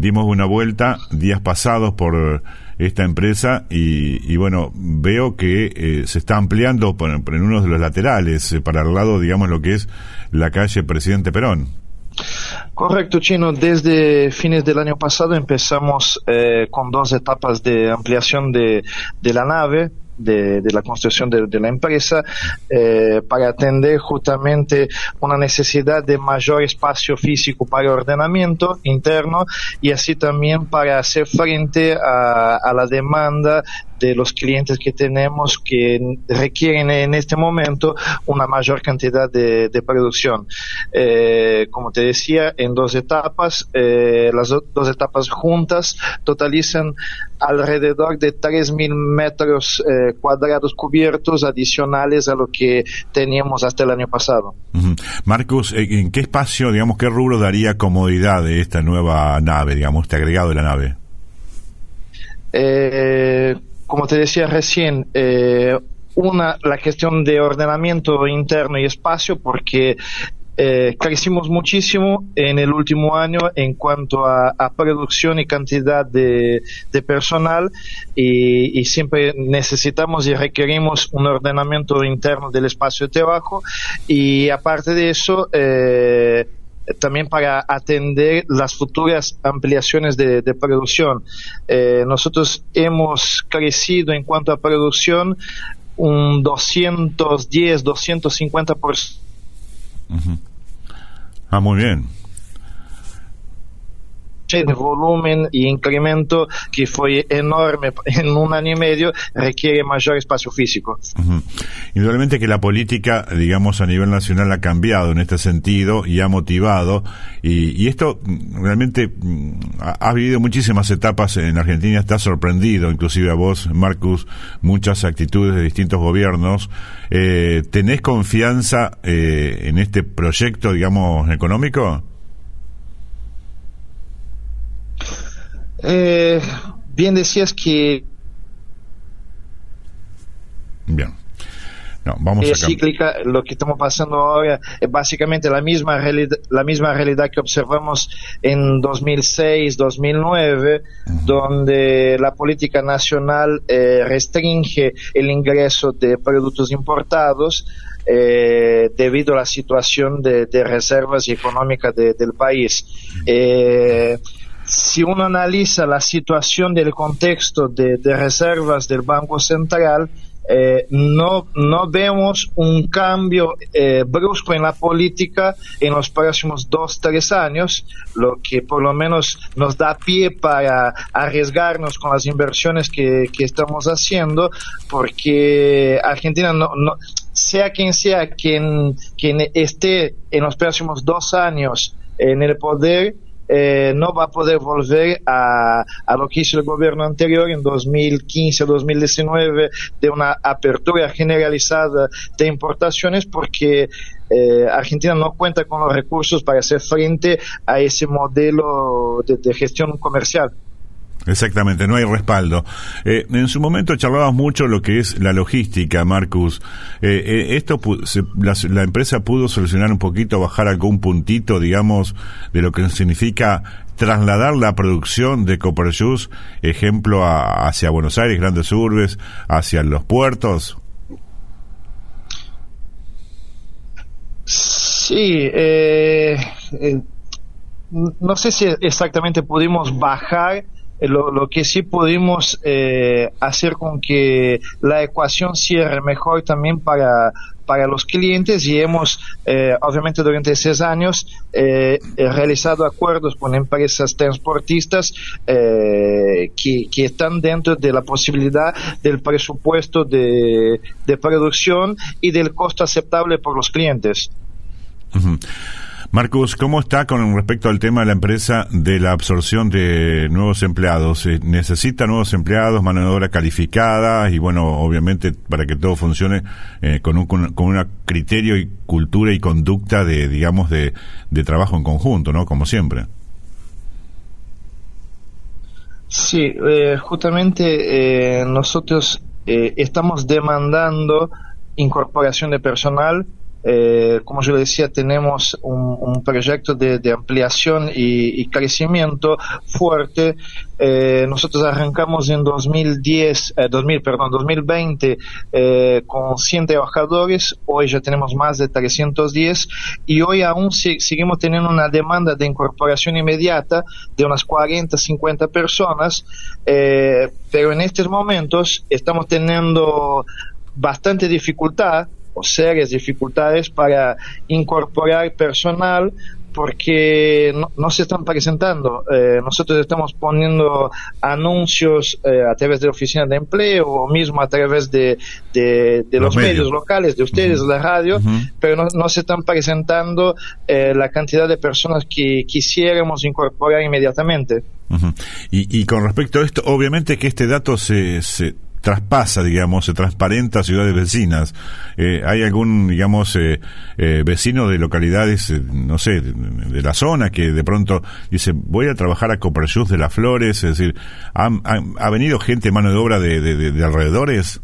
dimos una vuelta días pasados por esta empresa y, bueno, veo que eh, se está ampliando por, en uno de los laterales, eh, para el lado, digamos, lo que es la calle Presidente Perón. Correcto, Chino. Desde fines del año pasado empezamos eh, con dos etapas de ampliación de, de la nave de, la construcción de, la empresa eh, para atender justamente una necesidad de mayor espacio físico para ordenamiento interno y así también para hacer frente a, a la demanda de los clientes que tenemos que requieren en este momento una mayor cantidad de, producción. Eh, como te decía, en dos etapas, eh, las dos etapas juntas totalizan alrededor de 3.000 metros eh, cuadrados cubiertos adicionales a lo que teníamos hasta el año pasado. Marcus, ¿en qué espacio, digamos, qué rubro daría comodidad de esta nueva nave, digamos, este agregado de la nave? Eh, como te decía recién, eh, una, la cuestión de ordenamiento interno y espacio, porque eh, crecimos muchísimo en el último año en cuanto a, producción y cantidad de, personal y, siempre necesitamos y requerimos un ordenamiento interno del espacio de trabajo. Y aparte de eso eh, también para atender las futuras ampliaciones de, producción. Eh, nosotros hemos crecido en cuanto a producción un 210, 250%. por Ah, muy bien de volumen y incremento que fue enorme en un año y medio requiere mayor espacio físico. Indudablemente que la política, digamos, a nivel nacional ha cambiado en este sentido y ha motivado, y, esto mm, realmente mm, ha, vivido muchísimas etapas en Argentina, está sorprendido, inclusive a vos, Marcus, muchas actitudes de distintos gobiernos. Eh, ¿Tenés confianza eh, en este proyecto, digamos, económico? Eh, bien decías que... Bien. No, vamos es cíclica, lo que estamos pasando ahora es básicamente la misma realidad, la misma realidad que observamos en 2006, 2009, donde la política nacional eh, restringe el ingreso de productos importados eh, debido a la situación de, reservas económicas del país. Eh, si uno analiza la situación del contexto de, reservas del Banco Central, eh, no, no vemos un cambio eh, brusco en la política en los próximos dos, tres años, lo que por lo menos nos da pie para arriesgarnos con las inversiones que, estamos haciendo, porque Argentina no, no sea quien sea quien, quien esté en los próximos dos años en el poder, eh, no va a poder volver a, a, lo que hizo el gobierno anterior en 2015-2019 de una apertura generalizada de importaciones porque eh, Argentina no cuenta con los recursos para hacer frente a ese modelo de gestión comercial. Exactamente, no hay respaldo. Eh, en su momento charlabas mucho lo que es la logística, Marcus. Eh, eh, esto la, empresa pudo solucionar un poquito, bajar algún puntito, digamos, de lo que significa trasladar la producción de Copper ejemplo, hacia Buenos Aires, grandes urbes, hacia los puertos. Sí, no sé si exactamente pudimos bajar eh, lo, que sí pudimos eh, hacer con que la ecuación cierre mejor también para, para los clientes y hemos, eh, obviamente durante seis años, realizado acuerdos con empresas transportistas que, que, están dentro de la posibilidad del presupuesto de, de producción y del costo aceptable por los clientes. Marcus, ¿cómo está con respecto al tema de la empresa de la absorción de nuevos empleados? Eh, ¿Necesita nuevos empleados, mano de obra calificada y, bueno, obviamente para que todo funcione eh, con un con, un criterio y cultura y conducta de, digamos, de, de trabajo en conjunto, ¿no? Como siempre. Sí, eh, justamente nosotros estamos demandando incorporación de personal eh, como yo le decía, tenemos un, proyecto de, ampliación y, crecimiento fuerte. Eh, nosotros arrancamos en 2010, 2000, eh, perdón, 2020 con 100 trabajadores, hoy ya tenemos más de 310 y hoy aún seguimos teniendo una demanda de incorporación inmediata de unas 40, 50 personas, pero en estos momentos estamos teniendo bastante dificultad o serias dificultades para incorporar personal porque no, se están presentando. Eh, nosotros estamos poniendo anuncios eh, a través de la oficina de empleo o mismo a través de, de, los, medios. locales, de ustedes, la radio, pero no, se están presentando eh, la cantidad de personas que quisiéramos incorporar inmediatamente. y, y, con respecto a esto, obviamente que este dato se, se traspasa, digamos, se transparenta a ciudades vecinas. Eh, ¿Hay algún, digamos, eh, eh, vecino de localidades, no sé, de, la zona que de pronto dice, voy a trabajar a Coperjus de las Flores? Es decir, ¿ha, venido gente, mano de obra de, de alrededores?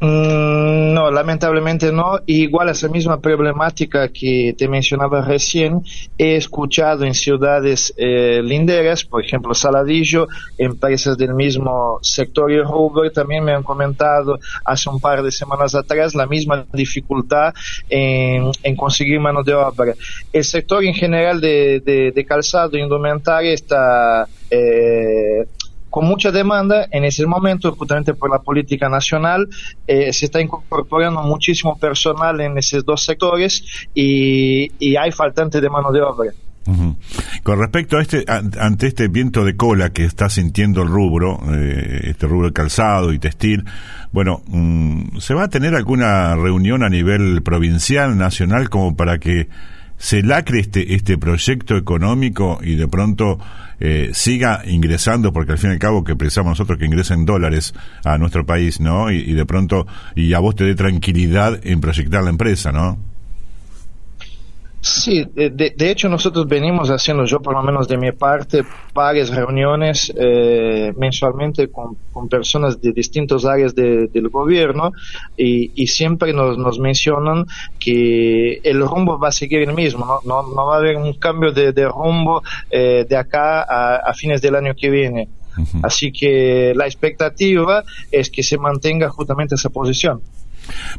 Mm, no, lamentablemente no. Igual esa misma problemática que te mencionaba recién, he escuchado en ciudades eh, linderas, por ejemplo Saladillo, empresas del mismo sector y rubro también me han comentado hace un par de semanas atrás la misma dificultad en, conseguir mano de obra. El sector en general de, de, calzado e indumentaria está eh, con mucha demanda en ese momento, justamente por la política nacional, eh, se está incorporando muchísimo personal en esos dos sectores y, hay faltante de mano de obra. Con respecto a este, ante este viento de cola que está sintiendo el rubro, eh, este rubro de calzado y textil, bueno, mm, ¿se va a tener alguna reunión a nivel provincial, nacional, como para que se lacre este, este proyecto económico y de pronto eh, siga ingresando, porque al fin y al cabo que pensamos nosotros que ingresen dólares a nuestro país, ¿no? Y, y de pronto, y a vos te dé tranquilidad en proyectar la empresa, ¿no? Sí, de, hecho nosotros venimos haciendo, yo por lo menos de mi parte, varias reuniones eh, mensualmente con, personas de distintas áreas del gobierno y, siempre nos, mencionan que el rumbo va a seguir el mismo, no, no, va a haber un cambio de, rumbo eh, de acá a, fines del año que viene. Así que la expectativa es que se mantenga justamente esa posición.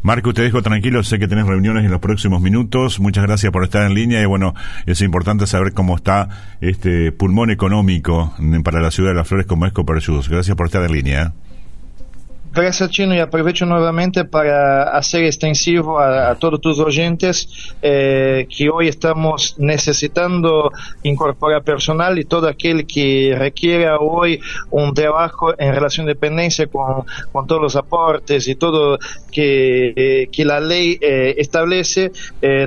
Marco, te dejo tranquilo, sé que tenés reuniones en los próximos minutos. Muchas gracias por estar en línea y bueno, es importante saber cómo está este pulmón económico para la ciudad de Las Flores como es Coperjus. Gracias por estar en línea. ¿Eh? Gracias, Chino, y aprovecho nuevamente para hacer extensivo a, todos tus oyentes eh, que hoy estamos necesitando incorporar personal y todo aquel que requiera hoy un trabajo en relación de dependencia con, todos los aportes y todo que, eh, que la ley eh, establece,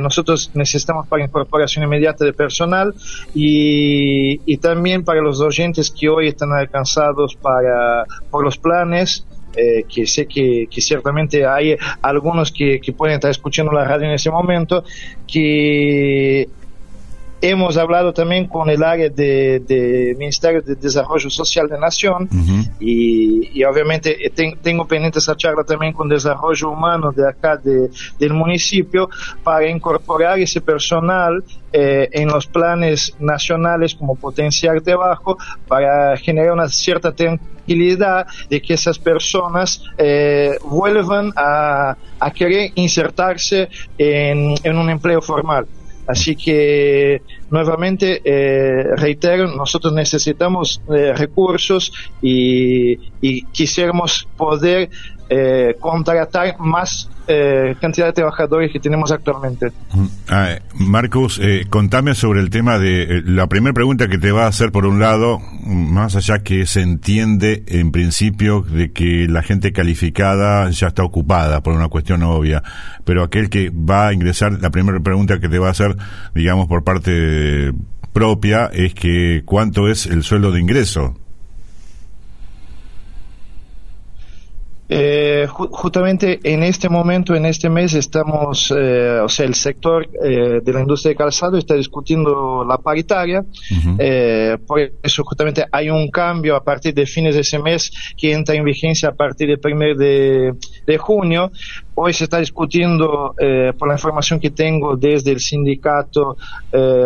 nosotros necesitamos para incorporación inmediata de personal y, y también para los oyentes que hoy están alcanzados para, por los planes eh, que sé que, ciertamente hay algunos que, que, pueden estar escuchando la radio en ese momento, que hemos hablado también con el área de, Ministerio de Desarrollo Social de Nación y, obviamente tengo pendiente esa charla también con Desarrollo Humano de acá del municipio para incorporar ese personal eh, en los planes nacionales como potenciar trabajo para generar una cierta tranquilidad de que esas personas eh, vuelvan a, querer insertarse en un empleo formal. Así que nuevamente eh, reitero, nosotros necesitamos eh, recursos y, y, quisiéramos poder eh, contratar más eh, cantidad de trabajadores que tenemos actualmente. Mm, ah, Marcus, eh, contame sobre el tema de eh, la primera pregunta que te va a hacer por un lado, más allá que se entiende en principio de que la gente calificada ya está ocupada por una cuestión obvia, pero aquel que va a ingresar, la primera pregunta que te va a hacer, digamos, por parte propia es que cuánto es el sueldo de ingreso Eh, justamente en este momento, en este mes, estamos, eh, o sea, el sector eh, de la industria de calzado está discutiendo la paritaria. por eso, justamente, hay un cambio a partir de fines de ese mes que entra en vigencia a partir del primer de, de junio. Hoy se está discutiendo, por la información que tengo desde el sindicato,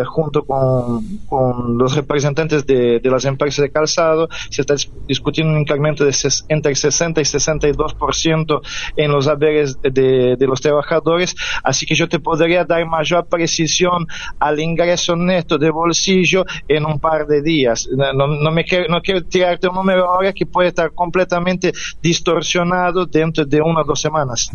junto con, con, los representantes de, de, las empresas de calzado, se está discutiendo un incremento de entre 60 y 62 2% en los haberes de, los trabajadores, así que yo te podría dar mayor precisión al ingreso neto de bolsillo en un par de días. No, no me quiero, no quiero tirarte un número ahora que puede estar completamente distorsionado dentro de una o dos semanas.